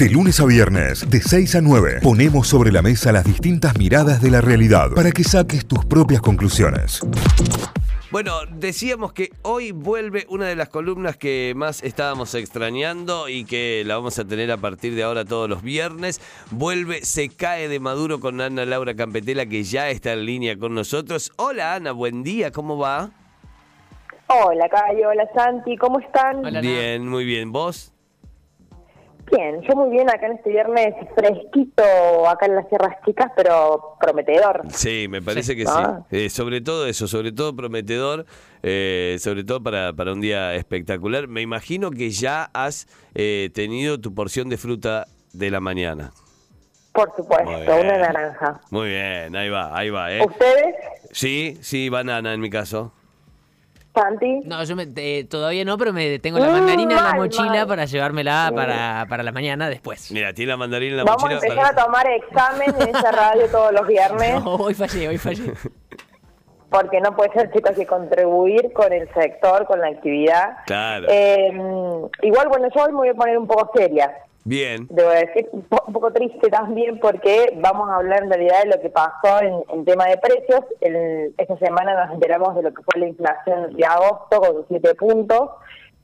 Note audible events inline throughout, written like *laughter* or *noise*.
De lunes a viernes, de 6 a 9, ponemos sobre la mesa las distintas miradas de la realidad para que saques tus propias conclusiones. Bueno, decíamos que hoy vuelve una de las columnas que más estábamos extrañando y que la vamos a tener a partir de ahora todos los viernes. Vuelve Se cae de Maduro con Ana Laura Campetela que ya está en línea con nosotros. Hola Ana, buen día, ¿cómo va? Hola Cayo, hola Santi, ¿cómo están? Bien, muy bien. ¿Vos? Bien, yo muy bien acá en este viernes fresquito acá en las Sierras Chicas, pero prometedor. Sí, me parece que sí. Eh, sobre todo eso, sobre todo prometedor, eh, sobre todo para, para un día espectacular. Me imagino que ya has eh, tenido tu porción de fruta de la mañana. Por supuesto, una naranja. Muy bien, ahí va, ahí va, ¿eh? ¿Ustedes, Sí, sí, banana en mi caso. Santi? No, yo me- eh, todavía no, pero me tengo la Mm, mandarina en la mal, mochila mal. para llevármela para, para la mañana después. Mira, tiene la mandarina en la Vamos a mochila. empezar a tomar examen en esta radio todos los viernes, *laughs* No, hoy fallé, hoy fallé. porque no puede ser, chicos, que contribuir con el sector, con la actividad. Claro. Eh, igual, bueno, yo hoy me voy a poner un poco seria. Bien. debo decir, un po- un poco triste también porque vamos a hablar en realidad de lo que pasó en, en tema de precios. Esta semana nos enteramos de lo que fue la inflación de agosto con 7 puntos.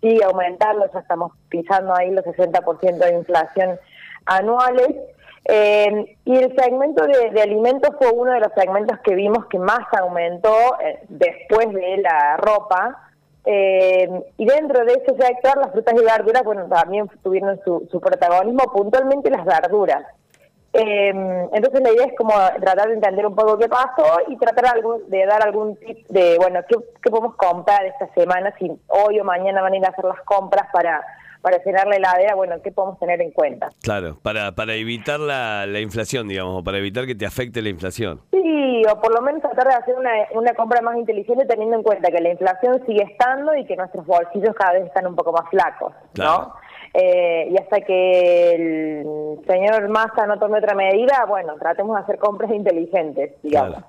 Sigue aumentando, ya estamos pisando ahí los 60% de inflación anuales. Eh, y el segmento de, de alimentos fue uno de los segmentos que vimos que más aumentó eh, después de la ropa. Eh, y dentro de ese sector, las frutas y verduras, bueno, también tuvieron su, su protagonismo, puntualmente las verduras. Eh, entonces la idea es como tratar de entender un poco qué pasó y tratar algún, de dar algún tip de, bueno, qué, qué podemos comprar esta semana, si hoy o mañana van a ir a hacer las compras para, para llenar la heladera, bueno, qué podemos tener en cuenta. Claro, para, para evitar la, la inflación, digamos, o para evitar que te afecte la inflación. Sí, o por lo menos tratar de hacer una, una compra más inteligente teniendo en cuenta que la inflación sigue estando y que nuestros bolsillos cada vez están un poco más flacos, Claro. ¿no? Eh, y hasta que el señor Massa no tome otra medida, bueno, tratemos de hacer compras inteligentes, digamos. Claro.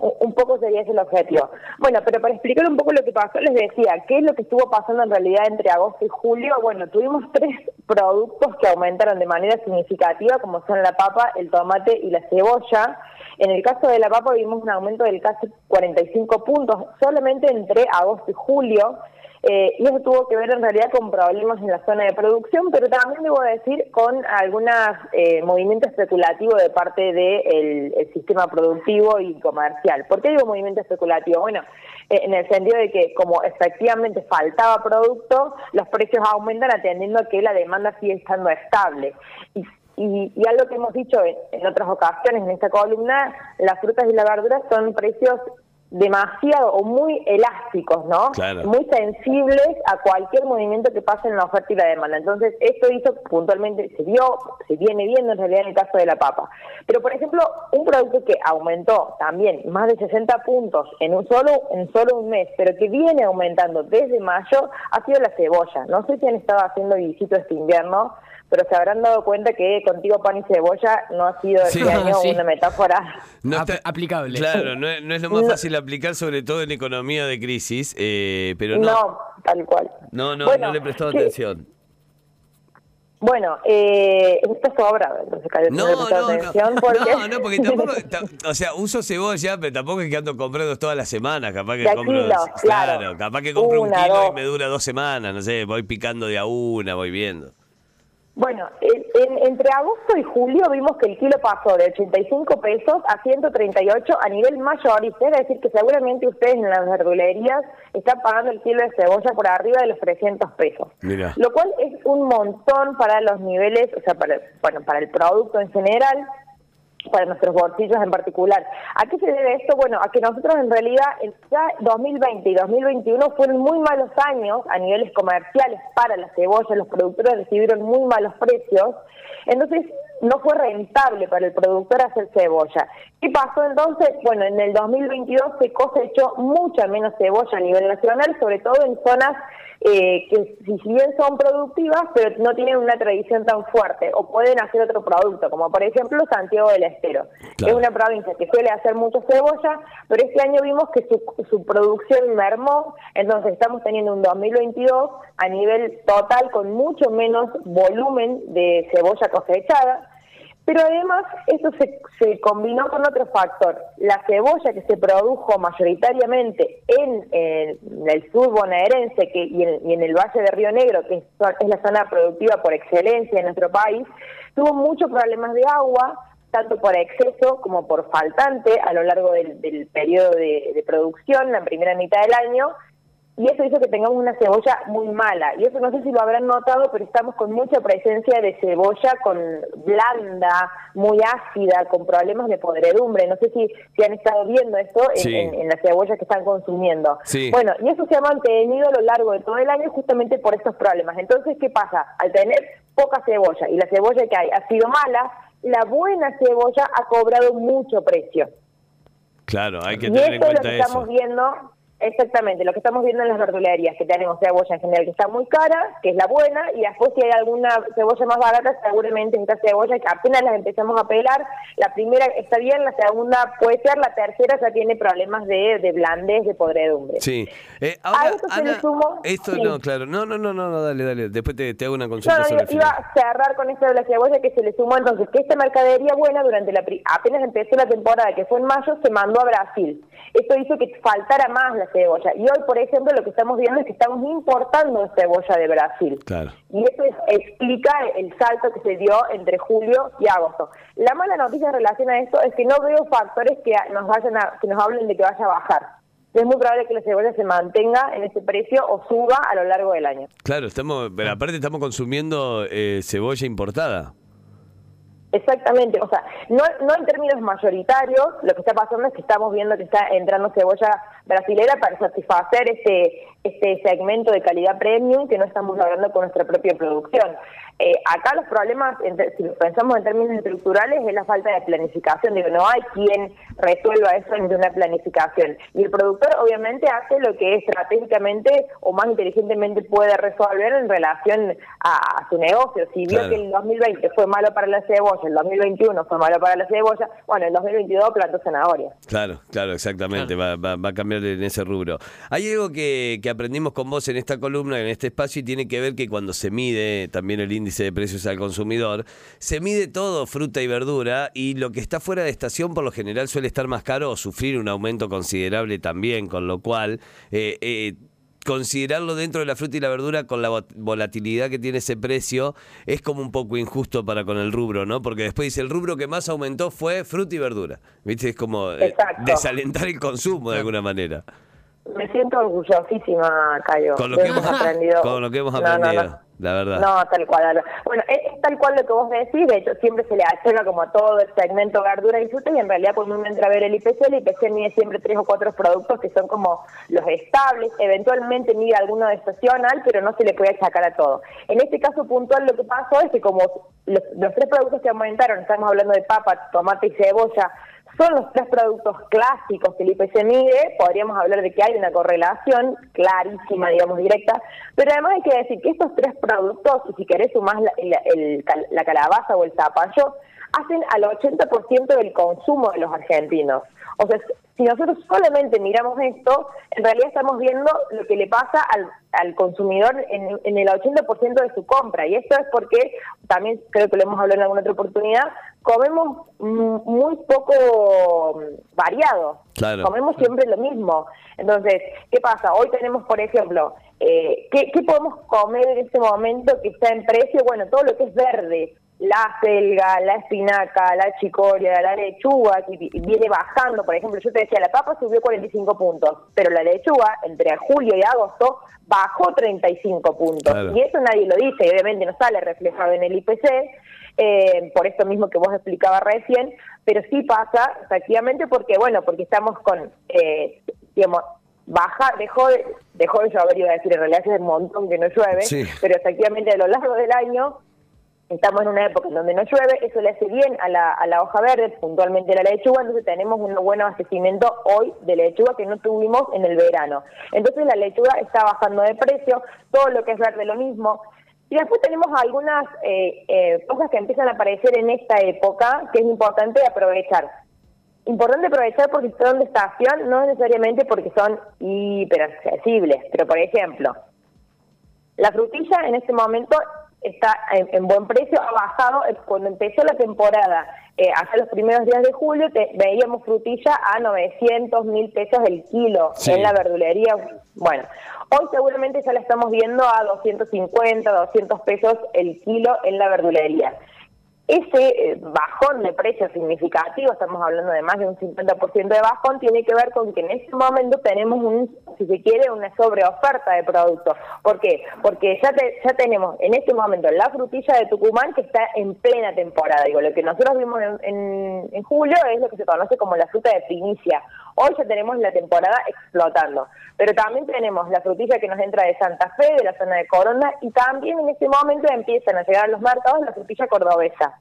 Un poco sería ese el objetivo. Bueno, pero para explicar un poco lo que pasó, les decía, ¿qué es lo que estuvo pasando en realidad entre agosto y julio? Bueno, tuvimos tres productos que aumentaron de manera significativa, como son la papa, el tomate y la cebolla. En el caso de la papa vimos un aumento del casi 45 puntos solamente entre agosto y julio. Eh, y eso tuvo que ver en realidad con problemas en la zona de producción, pero también debo decir con algunos movimientos especulativos de parte del el sistema productivo y comercial. ¿Por qué digo movimiento especulativo? Bueno, eh, en el sentido de que como efectivamente faltaba producto, los precios aumentan atendiendo a que la demanda sigue estando estable. Y y, y algo que hemos dicho en, en otras ocasiones en esta columna, las frutas y las verduras son precios demasiado o muy elásticos, ¿no? Claro. Muy sensibles a cualquier movimiento que pase en la oferta y la demanda. Entonces, esto hizo puntualmente, se vio, se viene viendo en realidad en el caso de la papa. Pero, por ejemplo, un producto que aumentó también más de 60 puntos en un solo, en solo un mes, pero que viene aumentando desde mayo, ha sido la cebolla. No sé si han estado haciendo visito este invierno, pero se habrán dado cuenta que contigo pan y cebolla no ha sido Sí. este *laughs* año Sí. una metáfora No Ap- aplicable. Claro, no, es- no es lo más No. fácil aplicar, sobre todo en economía de crisis, eh, pero no. No, tal cual. No, no, Bueno, no le he prestado ¿qué- atención. Bueno, eh, esto sobra, entonces No, no le prestó no, no, atención *laughs* porque... no, no, porque *laughs* tampoco, ta- o sea, uso cebolla, pero tampoco es que ando comprando todas las semanas, capaz que De compro, kilos, claro. capaz que compro un kilo y me dura dos semanas, no sé, voy picando de a una, voy viendo. Bueno, en- en- entre agosto y julio vimos que el kilo pasó de 85 pesos a 138 a nivel mayorista, es decir, que seguramente ustedes en las verdulerías están pagando el kilo de cebolla por arriba de los 300 pesos. Mira. Lo cual es un montón para los niveles, o sea, para, bueno, para el producto en general, para nuestros bolsillos en particular. ¿A qué se debe esto? Bueno, a que nosotros en realidad ya 2020 y 2021 fueron muy malos años a niveles comerciales para la cebolla, los productores recibieron muy malos precios. Entonces, no fue rentable para el productor hacer cebolla. ¿Qué pasó entonces? Bueno, en el 2022 se cosechó mucha menos cebolla a nivel nacional, sobre todo en zonas eh, que si bien son productivas, pero no tienen una tradición tan fuerte o pueden hacer otro producto, como por ejemplo Santiago del Estero. Claro. Es una provincia que suele hacer mucho cebolla, pero este año vimos que su, su producción mermó, entonces estamos teniendo un 2022 a nivel total con mucho menos volumen de cebolla cosechada. Pero además esto se, se combinó con otro factor. La cebolla que se produjo mayoritariamente en, eh, el sur bonaerense que, y, en, y en el Valle de Río Negro, que es, es la zona productiva por excelencia en nuestro país, tuvo muchos problemas de agua, tanto por exceso como por faltante a lo largo del, del periodo de producción, la primera mitad del año, y eso hizo que tengamos una cebolla muy mala. Y eso no sé si lo habrán notado, pero estamos con mucha presencia de cebolla con blanda, muy ácida, con problemas de podredumbre. No sé si, si han estado viendo esto en, Sí. en, en las cebollas que están consumiendo. Sí. Bueno, y eso se ha mantenido a lo largo de todo el año justamente por estos problemas. Entonces, ¿qué pasa? Al tener poca cebolla y la cebolla que hay ha sido mala, la buena cebolla ha cobrado mucho precio. Claro, hay que Y tener en esto es lo cuenta que eso. estamos viendo, exactamente, lo que estamos viendo en las verdulerías, que tenemos cebolla en general que está muy cara, que es la buena, y después si hay alguna cebolla más barata, seguramente esta cebolla que apenas las empezamos a pelar, la primera está bien, la segunda puede ser, la tercera ya tiene problemas de, de blandez, de podredumbre. Sí. Eh, A ahora, esto se le sumo- esto sí. no, claro. No, no, no, no, no, dale, dale. Después te, te hago una consulta No, no, sobre iba a cerrar con esto de la cebolla que se le sumó entonces que esta mercadería buena durante la apenas empezó la temporada que fue en mayo se mandó a Brasil. Esto hizo que faltara más la cebolla y hoy por ejemplo lo que estamos viendo es que estamos importando cebolla de Brasil. Claro. Y eso es- explica el salto que se dio entre julio y agosto. La mala noticia en relación a esto es que no veo factores que nos vayan a, que nos hablen de que vaya a bajar. Es muy probable que la cebolla se mantenga en ese precio o suba a lo largo del año. Claro, estamos, pero aparte estamos consumiendo eh, cebolla importada. Exactamente, o sea, no, no en términos mayoritarios, lo que está pasando es que estamos viendo que está entrando cebolla brasilera para satisfacer este, este segmento de calidad premium que no estamos logrando con nuestra propia producción. Eh, acá los problemas, si lo pensamos en términos estructurales, es la falta de planificación. Digo, no hay quien resuelva eso en una planificación. Y el productor obviamente hace lo que estratégicamente o más inteligentemente puede resolver en relación a, a su negocio. Si vio Claro. que el 2020 fue malo para la cebolla, el 2021 fue malo para la cebolla, bueno, el 2022 plantó zanahoria. Claro, claro, exactamente, va, va- va a cambiar en ese rubro. Hay algo que, que aprendimos con vos en esta columna, en este espacio, y tiene que ver que cuando se mide también el índice de precios al consumidor, se mide todo, fruta y verdura, y lo que está fuera de estación por lo general suele estar más caro o sufrir un aumento considerable también, con lo cual... eh, eh, considerarlo dentro de la fruta y la verdura con la vo- volatilidad que tiene ese precio es como un poco injusto para con el rubro, ¿no? Porque después dice el rubro que más aumentó fue fruta y verdura. ¿Viste? Es como eh, desalentar el consumo de alguna manera. Me siento orgullosísima, Cayo. Con lo que hemos aprendido. con lo que hemos No, no, aprendido, no. La verdad. No, tal cual. Bueno, es, tal cual lo que vos decís, de hecho siempre se le achaca como a todo el segmento verdura y fruta y en realidad cuando uno entra a ver el IPC, el IPC mide siempre tres o cuatro productos que son como los estables, eventualmente mide alguno de estacional, pero no se le puede achacar a todo. En este caso puntual lo que pasó es que como los, los tres productos que aumentaron, estamos hablando de papa, tomate y cebolla, son los tres productos clásicos que el IPC mide, podríamos hablar de que hay una correlación clarísima, digamos, directa, pero además hay que decir que estos tres productos, si querés sumás la, la calabaza o el zapallo, hacen al 80% del consumo de los argentinos. O sea, si nosotros solamente miramos esto, en realidad estamos viendo lo que le pasa al, al consumidor en, en el 80% de su compra. Y esto es porque, también creo que lo hemos hablado en alguna otra oportunidad, comemos muy poco mm, variado. Claro. Comemos siempre lo mismo. Entonces, ¿qué pasa? Hoy tenemos, por ejemplo, eh, ¿qué, qué podemos comer en este momento que está en precio? Bueno, todo lo que es verde. La selga, la espinaca, la chicoria, la lechuga, que vi- viene bajando. Por ejemplo, yo te decía, la papa subió 45 puntos, pero la lechuga, entre julio y agosto, bajó 35 puntos. Claro. Y eso nadie lo dice, y obviamente no sale reflejado en el IPC, eh, por esto mismo que vos explicabas recién, pero sí pasa, efectivamente, porque, bueno, porque estamos con, eh, digamos, baja, dejó de, dejó de llover, iba a decir, en realidad es un montón que no llueve, Sí. pero efectivamente a lo largo del año estamos en una época en donde no llueve, eso le hace bien a la, a la hoja verde, puntualmente la lechuga, entonces tenemos un buen abastecimiento hoy de lechuga que no tuvimos en el verano. Entonces la lechuga está bajando de precio, todo lo que es verde lo mismo. Y después tenemos algunas eh, eh, cosas que empiezan a aparecer en esta época que es importante aprovechar. Importante aprovechar porque son de estación, no necesariamente porque son hiperaccesibles, pero por ejemplo, la frutilla en este momento está en, buen precio, ha bajado. Eh, cuando empezó la temporada, eh, hace los primeros días de julio, veíamos frutilla a 900 mil pesos el kilo en la verdulería. Bueno, hoy seguramente ya la estamos viendo a 250, 200 pesos el kilo en la verdulería. Ese eh, bajón de precio significativo, estamos hablando de más de un 50% de bajón, tiene que ver con que en este momento tenemos, un, si se quiere, una sobreoferta de productos. ¿Por qué? Porque ya, ya tenemos en este momento la frutilla de Tucumán que está en plena temporada. Digo, lo que nosotros vimos en, en julio es lo que se conoce como la fruta de primicia. Hoy ya tenemos la temporada explotando, pero también tenemos la frutilla que nos entra de Santa Fe, de la zona de Corona, y también en este momento empiezan a llegar a los mercados la frutilla cordobesa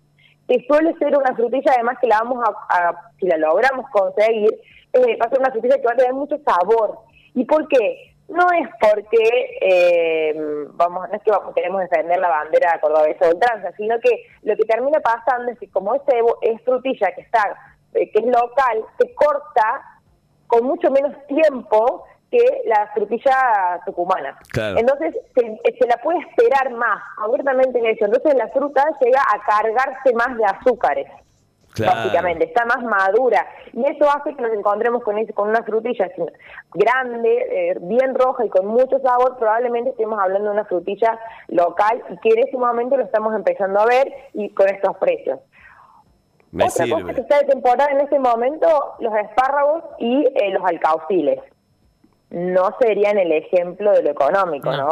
que suele ser una frutilla además que la vamos a, si la logramos conseguir, eh, va a ser una frutilla que va a tener mucho sabor. ¿Y por qué? No es porque, eh, vamos, no es que queremos defender la bandera cordobesa de ultranza, sino que lo que termina pasando es que como este es frutilla que está, eh, que es local, se corta con mucho menos tiempo que la frutilla tucumana. Entonces se, la puede esperar más, abiertamente en eso. Entonces la fruta llega a cargarse más de azúcares. Básicamente, está más madura. Y eso hace que nos encontremos con, ese, con una frutilla grande, eh, bien roja y con mucho sabor. Probablemente estemos hablando de una frutilla local y que en ese momento lo estamos empezando a ver y con estos precios. Otra cosa que está de temporada en este momento, los espárragos y eh, los alcauciles no serían el ejemplo de lo económico, ¿no?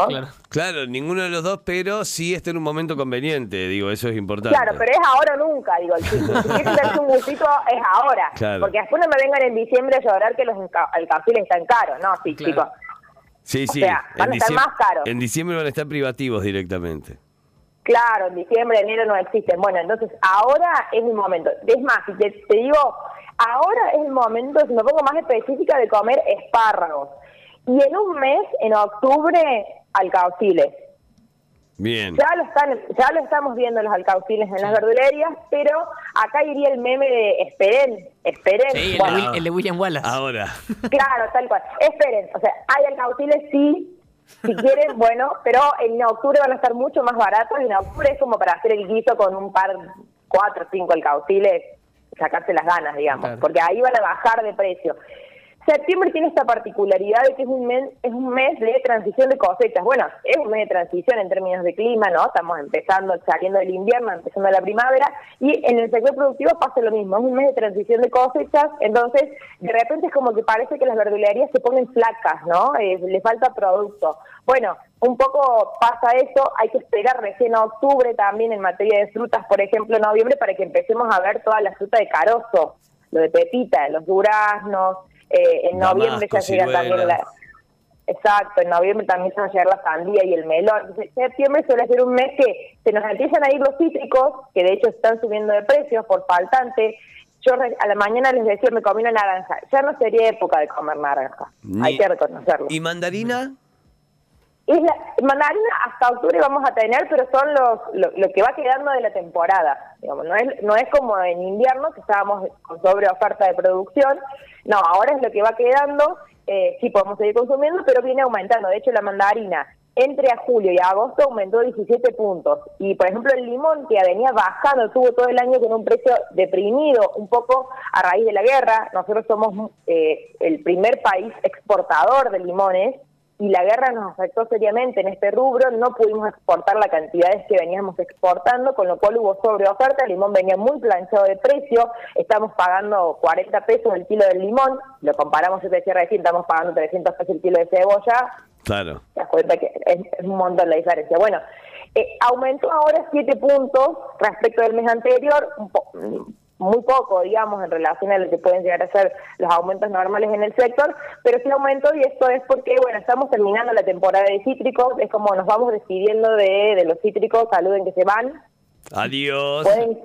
Claro. ninguno de los dos, pero sí está en un momento conveniente, digo, eso es importante. Claro, pero es ahora o nunca, digo, si, quieres darse un gustito es ahora, porque después no me vengan en diciembre a llorar que los alcauciles están caros, no, sí, chicos. Sí, sí, van a estar más caros. En diciembre van a estar privativos directamente. Claro, en diciembre, enero no existen. Bueno, entonces ahora es mi momento. Es más, si te, te digo, ahora es el momento, si me pongo más específica, de comer espárragos. Y en un mes, en octubre, alcauciles. Bien. Ya lo, están, ya lo estamos viendo los alcauciles en las verdulerías, pero acá iría el meme de esperen, esperen. Sí, el, de William Wallace. Ahora. *laughs* Claro, tal cual. Esperen, o sea, hay alcauciles sí, si quieren, *laughs* bueno, pero en octubre van a estar mucho más baratos y en octubre es como para hacer el guiso con un par, cuatro o cinco alcauciles, sacarse las ganas, digamos, porque ahí van a bajar de precio. Septiembre tiene esta particularidad de que es un mes, es un mes de transición de cosechas. Bueno, es un mes de transición en términos de clima, ¿no? Estamos empezando, saliendo del invierno, empezando la primavera, y en el sector productivo pasa lo mismo, es un mes de transición de cosechas, entonces de repente es como que parece que las verdulerías se ponen flacas, ¿no? Eh, le falta producto. Bueno, un poco pasa eso, hay que esperar recién a octubre también en materia de frutas, por ejemplo, noviembre, para que empecemos a ver toda la fruta de carozo, lo de pepita, los duraznos, eh, en noviembre ya llega también la... Exacto, en noviembre también se va a llegar la sandía y el melón. Septiembre suele ser un mes que se nos empiezan a ir los cítricos, que de hecho están subiendo de precios por faltante. Yo a la mañana les decía, me comí una naranja. Ya no sería época de comer naranja. Hay que reconocerlo. ¿Y mandarina? Y la mandarina hasta octubre vamos a tener, pero son los lo, que va quedando de la temporada. Digamos, no es no es como en invierno que estábamos con sobre oferta de producción. No, ahora es lo que va quedando. Eh, sí podemos seguir consumiendo, pero viene aumentando. De hecho, la mandarina entre julio y agosto aumentó 17 puntos. Y, por ejemplo, el limón, que venía bajando, tuvo todo el año con un precio deprimido, un poco a raíz de la guerra. Nosotros somos eh, el primer país exportador de limones y la guerra nos afectó seriamente en este rubro, no pudimos exportar la cantidades que veníamos exportando, con lo cual hubo sobreoferta, el limón venía muy planchado de precio, estamos pagando 40 pesos el kilo del limón, lo comparamos, yo te decía recién, estamos pagando 300 pesos el kilo de cebolla, claro. te das cuenta que es, un montón la diferencia. Bueno, eh, aumentó ahora 7 puntos respecto del mes anterior, un muy poco, digamos, en relación a lo que pueden llegar a ser los aumentos normales en el sector, pero sí aumentó y esto es porque, bueno, estamos terminando la temporada de cítricos, es como nos vamos despidiendo de, de los cítricos, saluden que se van, Adiós. Pueden,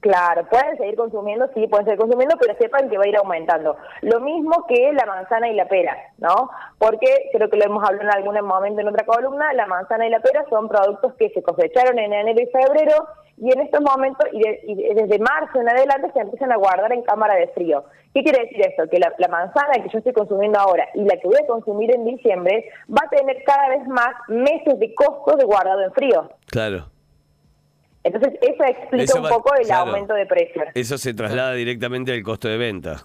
claro, pueden seguir consumiendo, sí, pueden seguir consumiendo, pero sepan que va a ir aumentando. Lo mismo que la manzana y la pera, ¿no? Porque creo que lo hemos hablado en algún momento en otra columna, la manzana y la pera son productos que se cosecharon en enero y febrero y en estos momentos, y, de- y de- desde marzo en adelante, se empiezan a guardar en cámara de frío. ¿Qué quiere decir esto? Que la, la manzana que yo estoy consumiendo ahora y la que voy a consumir en diciembre va a tener cada vez más meses de costo de guardado en frío. Claro. Entonces, eso explica Eso un poco el claro. aumento de precios. Eso se traslada directamente al costo de venta.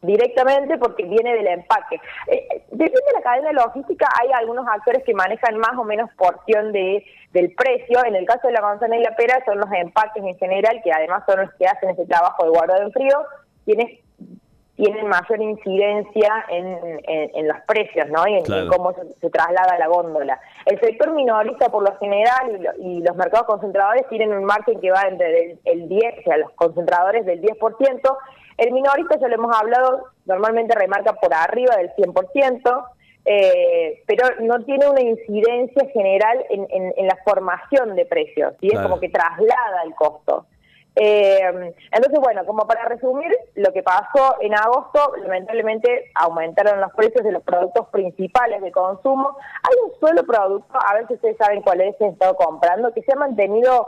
directamente porque viene del empaque. Eh, eh, depende de la cadena logística, hay algunos actores que manejan más o menos porción de del precio. En el caso de la manzana y la pera son los empaques en general, que además son los que hacen ese trabajo de guardado en frío, quienes tienen mayor incidencia en, en- en los precios, ¿no? Y en, cómo se, se traslada la góndola. El sector minorista, por lo general, y, lo- y los mercados concentradores tienen un margen que va entre el, el 10, o sea, los concentradores del 10%. El minorista, ya lo hemos hablado, normalmente remarca por arriba del 100%, eh, pero no tiene una incidencia general en, en- en la formación de precios, y es Claro. como que traslada el costo. Eh, entonces, bueno, como para resumir, lo que pasó en agosto, lamentablemente aumentaron los precios de los productos principales de consumo. Hay un solo producto, a ver si ustedes saben cuál es, que he estado comprando, que se ha mantenido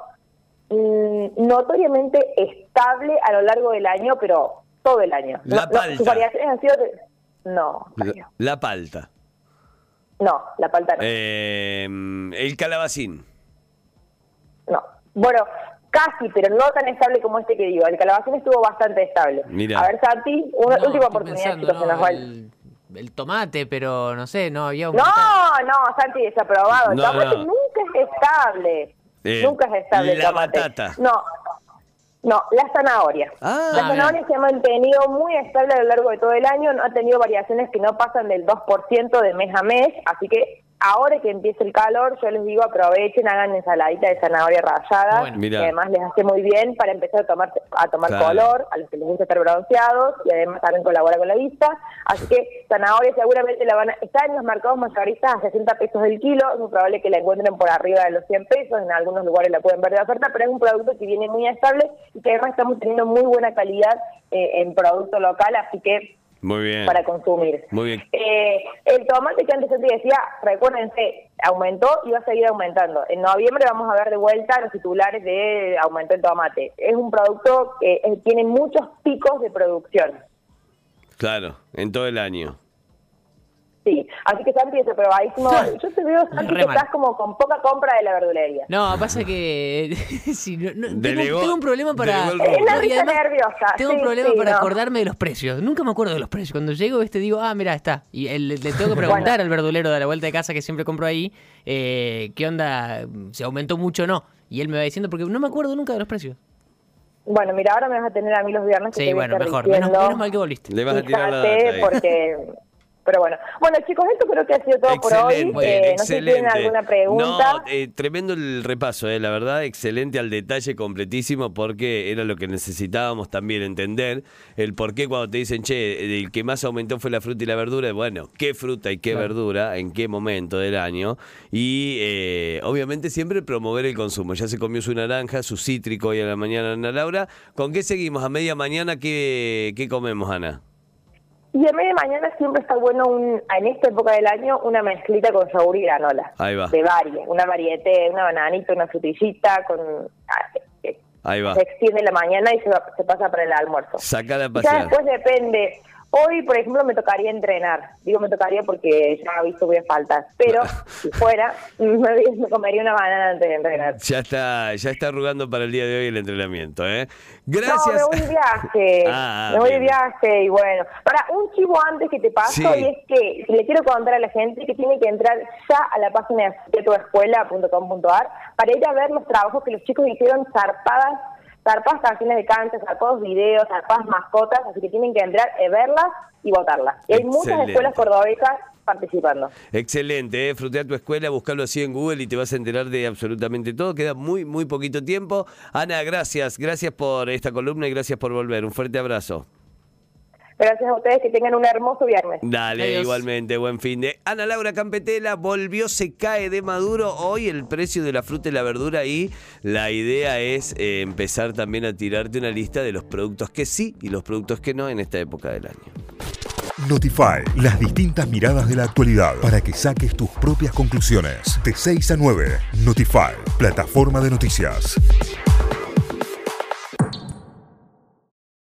mm, notoriamente estable a lo largo del año, pero todo el año. La No, no, sus palta. variaciones han sido... de- No, La, la palta. No, la palta no. Eh, el calabacín. No. Bueno, casi, pero no tan estable como este que digo. El calabacín estuvo bastante estable. Mira. A ver, Santi, una No, última oportunidad, pensando, chicos, se no, nos va el- el, el tomate, pero no sé, no había No, aumentado. no, Santi, desaprobado. El No, tomate no. nunca es estable. Eh, nunca es estable el la tomate. batata. No, no, la zanahoria. Ah, la Ah, zanahoria se ha mantenido muy estable a lo largo de todo el año, no ha tenido variaciones que no pasan del 2% de mes a mes, así que ahora que empieza el calor, yo les digo aprovechen, hagan ensaladita de zanahoria rallada, Bueno. Que además les hace muy bien para empezar a tomar a tomar Claro. color, a los que les gusta estar bronceados y además también colabora con la vista, así que zanahoria seguramente la van a, está en los mercados mayoristas a 60 pesos el kilo, es muy probable que la encuentren por arriba de los 100 pesos, en algunos lugares la pueden ver de oferta, pero es un producto que viene muy estable y que además estamos teniendo muy buena calidad eh, en producto local, así que Muy bien. para consumir. Muy bien. Eh, el tomate que antes te decía, recuérdense, aumentó y va a seguir aumentando. En noviembre vamos a ver de vuelta los titulares de aumento el tomate. Es un producto que eh, tiene muchos picos de producción. Claro, en todo el año. Sí, así que Santi, desaprobadísimo. Yo te veo, Santi, que estás como con poca compra de la verdulería. No, pasa que *laughs* si no- no, tengo, Delegó- tengo un problema para. Es y además, nerviosa. Tengo un sí, problema sí, para no. acordarme de los precios. Nunca me acuerdo de los precios. Cuando llego, este digo, ah, mira, está. Y el- le tengo que preguntar al verdulero de la vuelta de casa que siempre compro ahí, eh, qué onda, si aumentó mucho o no. Y él me va diciendo, porque no me acuerdo nunca de los precios. Bueno, mira, ahora me vas a tener a mí los viernes. que Sí, te voy a bueno, mejor. Menos, menos mal que volviste. Le vas a tirar la data porque... *laughs* Pero bueno. Bueno, chicos, esto creo que ha sido todo por hoy. Eh, no sé si tienen alguna pregunta. No, eh, tremendo el repaso, eh, la verdad, excelente al detalle, completísimo, porque era lo que necesitábamos también entender, el por qué cuando te dicen, che, el que más aumentó fue la fruta y la verdura, bueno, qué fruta y qué verdura, en qué momento del año, y eh, obviamente siempre promover el consumo. Ya se comió su naranja, su cítrico hoy a la mañana, Ana Laura. ¿Con qué seguimos? A media mañana, ¿qué, qué comemos, Ana? Y a media mañana siempre está bueno, un, en esta época del año, una mezclita con yogur y granola. Ahí va. De varias. Una variedad, una bananita, una frutillita, con... ah, eh, Ahí va. Se extiende la mañana y se, va- se pasa para el almuerzo. Sacala a Ya pasear. después depende. Hoy, por ejemplo, me tocaría entrenar. Digo me tocaría porque ya he visto voy a faltar. Pero *laughs* si fuera, me, me comería una banana antes de entrenar. Ya está, ya está arrugando para el día de hoy el entrenamiento, ¿eh? No, Gracias. me voy de viaje. *laughs* Ah, me voy de viaje y bueno. Para un chivo antes que te paso Sí. y es que le quiero contar a la gente que tiene que entrar ya a la página de tuescuela.com.ar para ir a ver los trabajos que los chicos hicieron zarpadas, zarpadas canciones de cancha, zarpados videos, zarpadas mascotas, así que tienen que entrar, a verlas y votarlas. Y hay muchas escuelas cordobesas participando. Excelente, ¿eh? Frutea tu escuela, buscarlo así en Google y te vas a enterar de absolutamente todo. Queda muy, muy poquito tiempo. Ana, gracias, gracias por esta columna y gracias por volver. Un fuerte abrazo. Gracias a ustedes, que tengan un hermoso viernes. Dale, Adiós. igualmente, buen fin de. Ana Laura Campetela volvió, se cae de Maduro. Hoy el precio de la fruta y la verdura y la idea es eh, empezar también a tirarte una lista de los productos que sí y los productos que no en esta época del año. Notify, las distintas miradas de la actualidad para que saques tus propias conclusiones. De 6 a 9, Notify, plataforma de noticias.